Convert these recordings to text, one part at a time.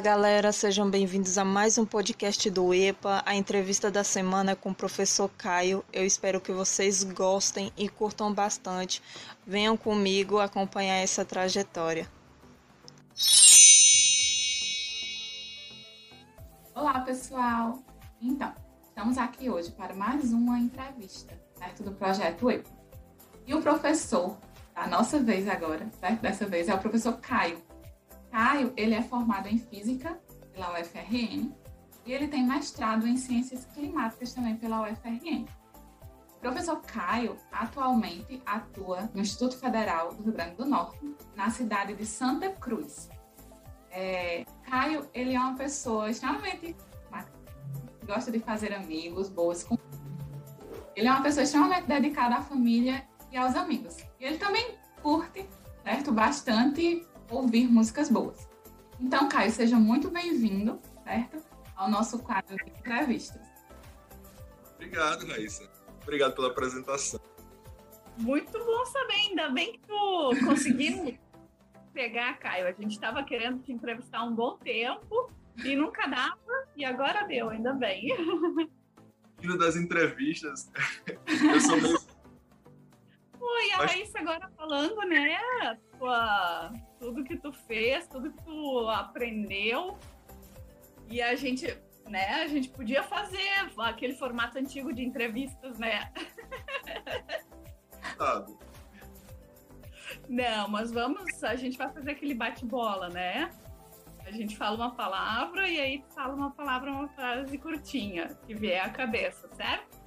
Olá, galera, sejam bem-vindos a mais um podcast do EPA. A entrevista da semana com o professor Caio. Eu espero que vocês gostem e curtam bastante. Venham comigo acompanhar essa trajetória. Olá, pessoal! Então, estamos aqui hoje para mais uma entrevista perto do projeto EPA. E o professor, da nossa vez agora, certo? dessa vez, é o professor Caio. Caio, ele é formado em Física pela UFRN e ele tem mestrado em Ciências Climáticas também pela UFRN. O professor Caio atualmente atua no Instituto Federal do Rio Grande do Norte, na cidade de Santa Cruz. É, Caio, ele é uma pessoa extremamente gosta de fazer amigos, boas com ele é uma pessoa extremamente dedicada à família e aos amigos. E ele também curte, certo, bastante ouvir músicas boas. Então, Caio, seja muito bem-vindo, certo? Ao nosso quadro de entrevistas. Obrigado, Raíssa. Obrigado pela apresentação. Muito bom saber, ainda bem que tu conseguiu pegar, Caio. A gente estava querendo te entrevistar há um bom tempo e nunca dava, e agora deu, ainda bem. Filho das entrevistas, eu sou meio Oi, a Raíssa agora falando, né? Tua, tudo que tu fez, tudo que tu aprendeu. E a gente, né? A gente podia fazer aquele formato antigo de entrevistas, né? Sabe. Não, mas vamos, a gente vai fazer aquele bate-bola, né? A gente fala uma palavra e aí fala uma palavra, uma frase curtinha, que vier à cabeça, certo?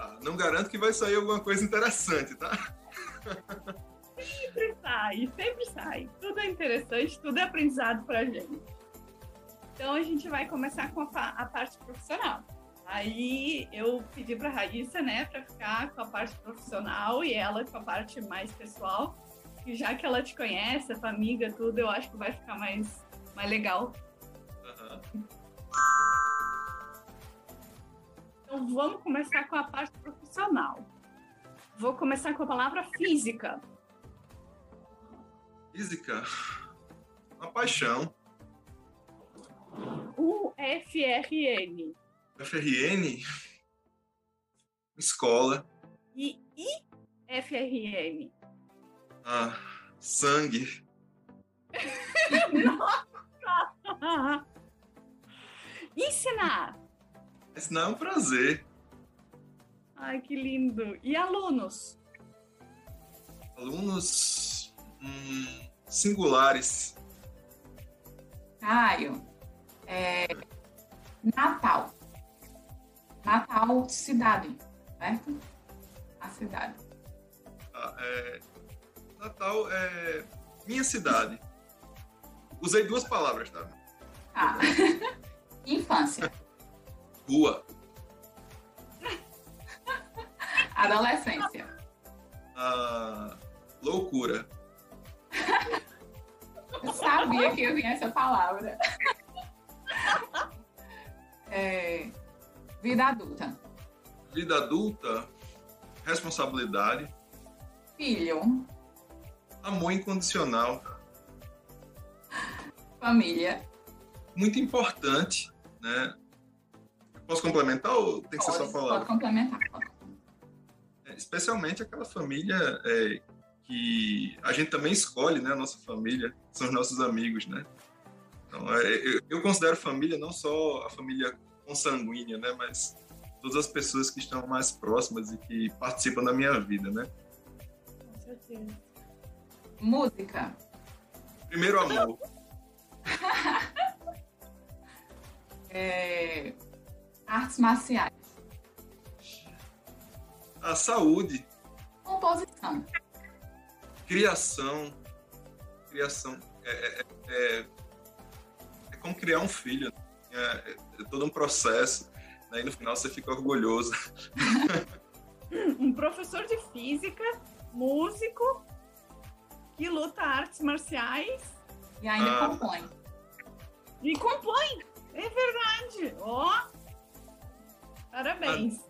Ah, não garanto que vai sair alguma coisa interessante, tá? Sempre sai, sempre sai. Tudo é interessante, tudo é aprendizado pra gente. Então a gente vai começar com a, a parte profissional. Aí eu pedi para Raíssa, né, para ficar com a parte profissional e ela com a parte mais pessoal. E já que ela te conhece, a tua amiga, tudo, eu acho que vai ficar mais, mais legal. Uhum. Vamos começar com a parte profissional. Vou começar com a palavra física. Física? Uma paixão. O FRN. FRN? Escola. E IFRN? Ah, sangue. Nossa! Ensinar. Ensinar é um prazer. Ai, que lindo. E alunos? Alunos hum, singulares. Caio, é, Natal. Natal, cidade, certo? A cidade. Ah, é, Natal é minha cidade. Usei duas palavras, tá? Ah. Infância. Rua. Adolescência. Ah, loucura. Eu sabia que eu vinha essa palavra. É, vida adulta. Vida adulta, responsabilidade. Filho. Amor incondicional. Família. Muito importante, né? Posso complementar ou tem que pode, ser só palavra? Pode complementar. É, especialmente aquela família é, que a gente também escolhe, né? A nossa família, são os nossos amigos, né? Então, é, eu, eu, considero família não só a família consanguínea, né? Mas todas as pessoas que estão mais próximas e que participam da minha vida, né? Com certeza. Música. Primeiro amor. é, artes marciais. A saúde. Composição. Criação. Criação. É, é, é, é como criar um filho. É, é, todo um processo. Né? E no final você fica orgulhoso. um professor de física, músico, que luta artes marciais. E ainda ah. compõe. E compõe! É verdade! Ó! Oh. Parabéns!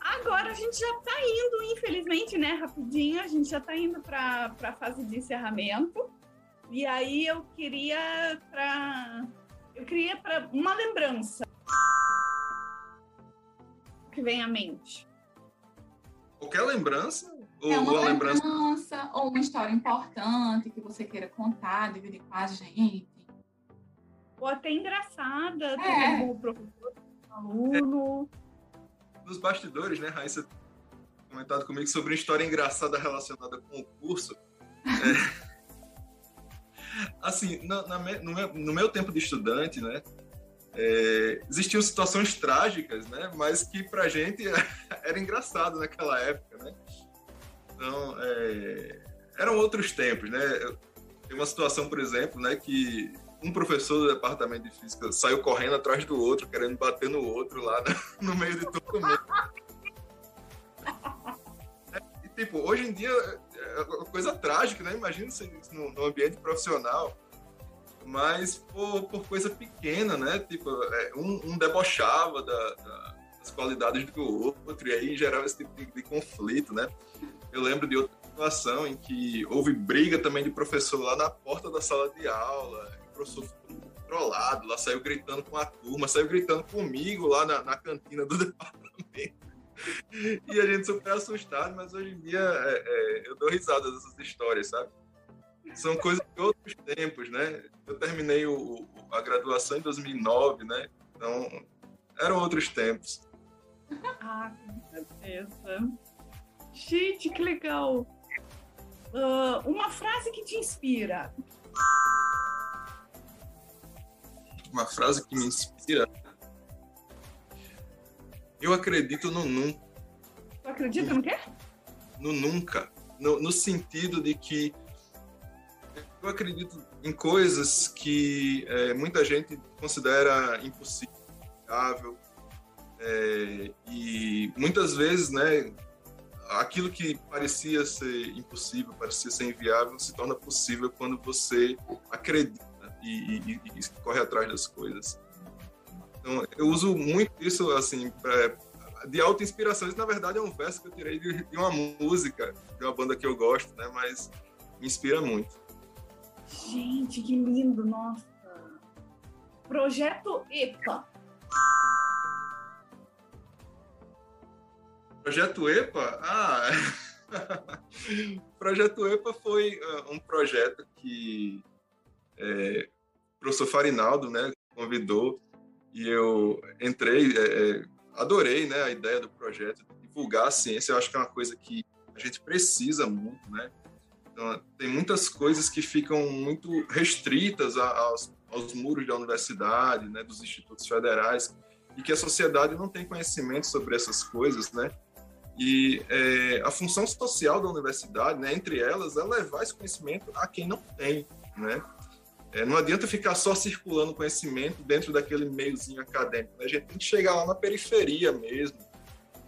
Agora a gente já está indo, infelizmente, né? Rapidinho, a gente já está indo para a fase de encerramento. E aí eu queria para eu queria para uma lembrança que vem à mente. Qualquer lembrança? Ou é uma, uma lembrança... lembrança ou uma história importante que você queira contar, dividir com a gente. Ou até engraçada, é. o professor, aluno. É. Nos bastidores, né, Raíssa comentado comigo sobre uma história engraçada relacionada com o curso. É... assim, na, na, no, meu, no, meu, tempo de estudante, né, é, existiam situações trágicas, né, mas que pra gente era engraçado naquela época, né. Então, é, eram outros tempos, né. Tem uma situação, por exemplo, né, que um professor do departamento de física saiu correndo atrás do outro, querendo bater no outro lá no meio de todo mundo. tipo, hoje em dia é uma coisa trágica, né? Imagina isso no, no ambiente profissional. Mas por, por, coisa pequena, né? Tipo, é, um, um debochava da, da, das qualidades do outro, e aí gerava esse tipo de, de conflito, né? Eu lembro de outra situação em que houve briga também de professor lá na porta da sala de aula, professor ficou lá saiu gritando com a turma, saiu gritando comigo lá na, na cantina do departamento e a gente super assustado, mas hoje em dia é, é, eu dou risada dessas histórias, sabe? São coisas de outros tempos, né? Eu terminei o, a graduação em 2009, né? Então, eram outros tempos. Ah, com certeza. Gente, que legal. Uh, uma frase que te inspira. Uma frase que me inspira. Eu acredito no nunca. Tu acredita no quê? No nunca. No, no sentido de que eu acredito em coisas que é, muita gente considera impossível, é, e muitas vezes, né, aquilo que parecia ser impossível, parecia ser inviável, se torna possível quando você acredita e, e, e corre atrás das coisas. Então, eu uso muito isso, assim, pra, de alta inspiração. Isso, na verdade, é um verso que eu tirei de, de, uma música, de uma banda que eu gosto, né? Mas me inspira muito. Gente, que lindo, nossa! Projeto EPA. Projeto EPA? Ah! projeto EPA foi uh, um projeto que é, o professor Farinaldo né, convidou e eu entrei, é, é, adorei né, a ideia do projeto, divulgar a ciência, eu acho que é uma coisa que a gente precisa muito, né? Então, tem muitas coisas que ficam muito restritas aos, aos muros da universidade, né, dos institutos federais, e que a sociedade não tem conhecimento sobre essas coisas, né? E é, a função social da universidade, né, entre elas, é levar esse conhecimento a quem não tem, né? É, não adianta ficar só circulando conhecimento dentro daquele meiozinho acadêmico. Né? A gente tem que chegar lá na periferia mesmo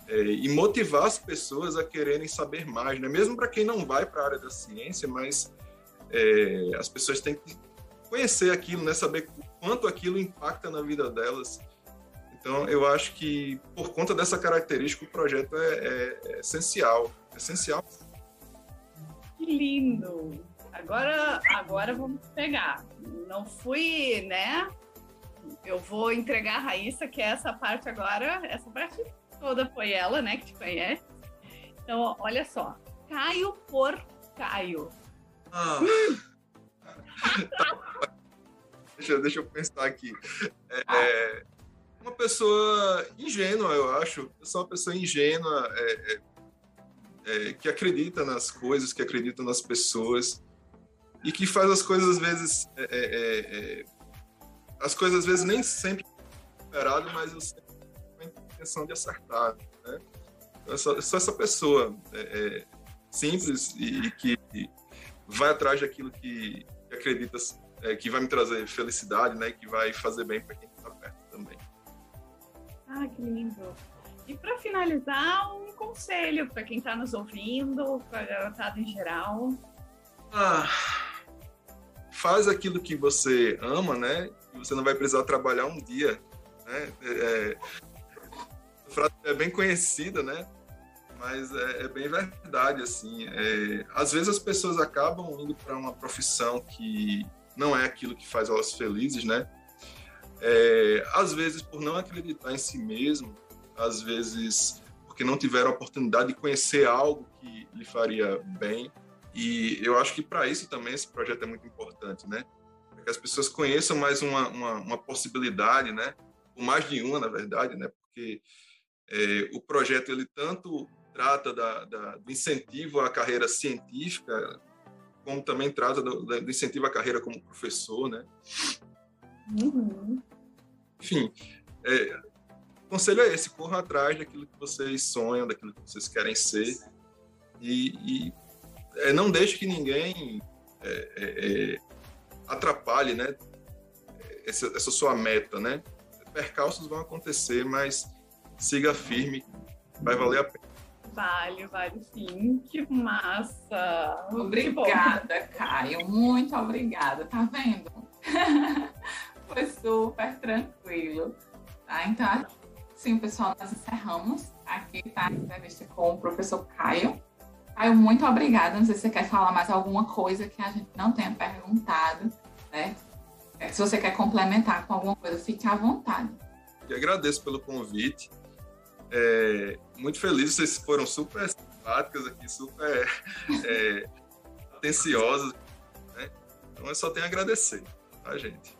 é, e motivar as pessoas a quererem saber mais, né? mesmo para quem não vai para a área da ciência, mas é, as pessoas têm que conhecer aquilo, né? saber quanto aquilo impacta na vida delas. Então, eu acho que por conta dessa característica, o projeto é, é, é essencial. Essencial. Que lindo! Agora, agora vamos pegar. Não fui, né? Eu vou entregar a Raíssa, que é essa parte agora. Essa parte toda foi ela, né? Que te conhece. Então, olha só. Caio por Caio. Ah. deixa, deixa eu pensar aqui. É, é, uma pessoa ingênua, eu acho. Eu sou uma pessoa ingênua, é, é, é que acredita nas coisas, que acredita nas pessoas e que faz as coisas às vezes é, é, é, é as coisas às vezes nem sempre esperado, mas eu sempre com a intenção de acertar, né? Eu sou, eu sou essa pessoa é, é, simples e, e, que vai atrás daquilo que, que acredita que vai me trazer felicidade, né? Que vai fazer bem para quem está perto também. Ah, que lindo! E para finalizar, um conselho para quem está nos ouvindo, para a garotada em geral. Ah, faz aquilo que você ama, né? Você não vai precisar trabalhar um dia, né? É, é, frase é bem conhecida, né? Mas é, é bem verdade, assim. É, às vezes as pessoas acabam indo para uma profissão que não é aquilo que faz elas felizes, né? É, às vezes por não acreditar em si mesmo, às vezes porque não tiveram a oportunidade de conhecer algo que lhe faria bem. E eu acho que para isso também esse projeto é muito importante, né? Para que as pessoas conheçam mais uma, uma, uma possibilidade, né? Ou mais de uma, na verdade, né? Porque é, o projeto ele tanto trata da, da, do incentivo à carreira científica, como também trata do, do incentivo à carreira como professor, né? Uhum. Enfim, é, o conselho é esse: corram atrás daquilo que vocês sonham, daquilo que vocês querem ser, e, e é, não deixe que ninguém é, é, é atrapalhe, né? Essa, essa sua meta, né? Percalços vão acontecer, mas siga firme, vai valer a pena. Vale, vale sim. Que massa! Obrigada, Caio. Muito obrigada. Tá vendo? Foi super tranquilo. Tá? Então, sim, pessoal, nós encerramos. Aqui tá a entrevista com o professor Caio. Caio, muito obrigada. Não sei se você quer falar mais alguma coisa que a gente não tenha perguntado, né? Se você quer complementar com alguma coisa, fique à vontade. Eu agradeço pelo convite. É, muito feliz, vocês foram super simpáticas aqui, super é, atenciosas. Né? Então eu só tenho a agradecer, tá, gente?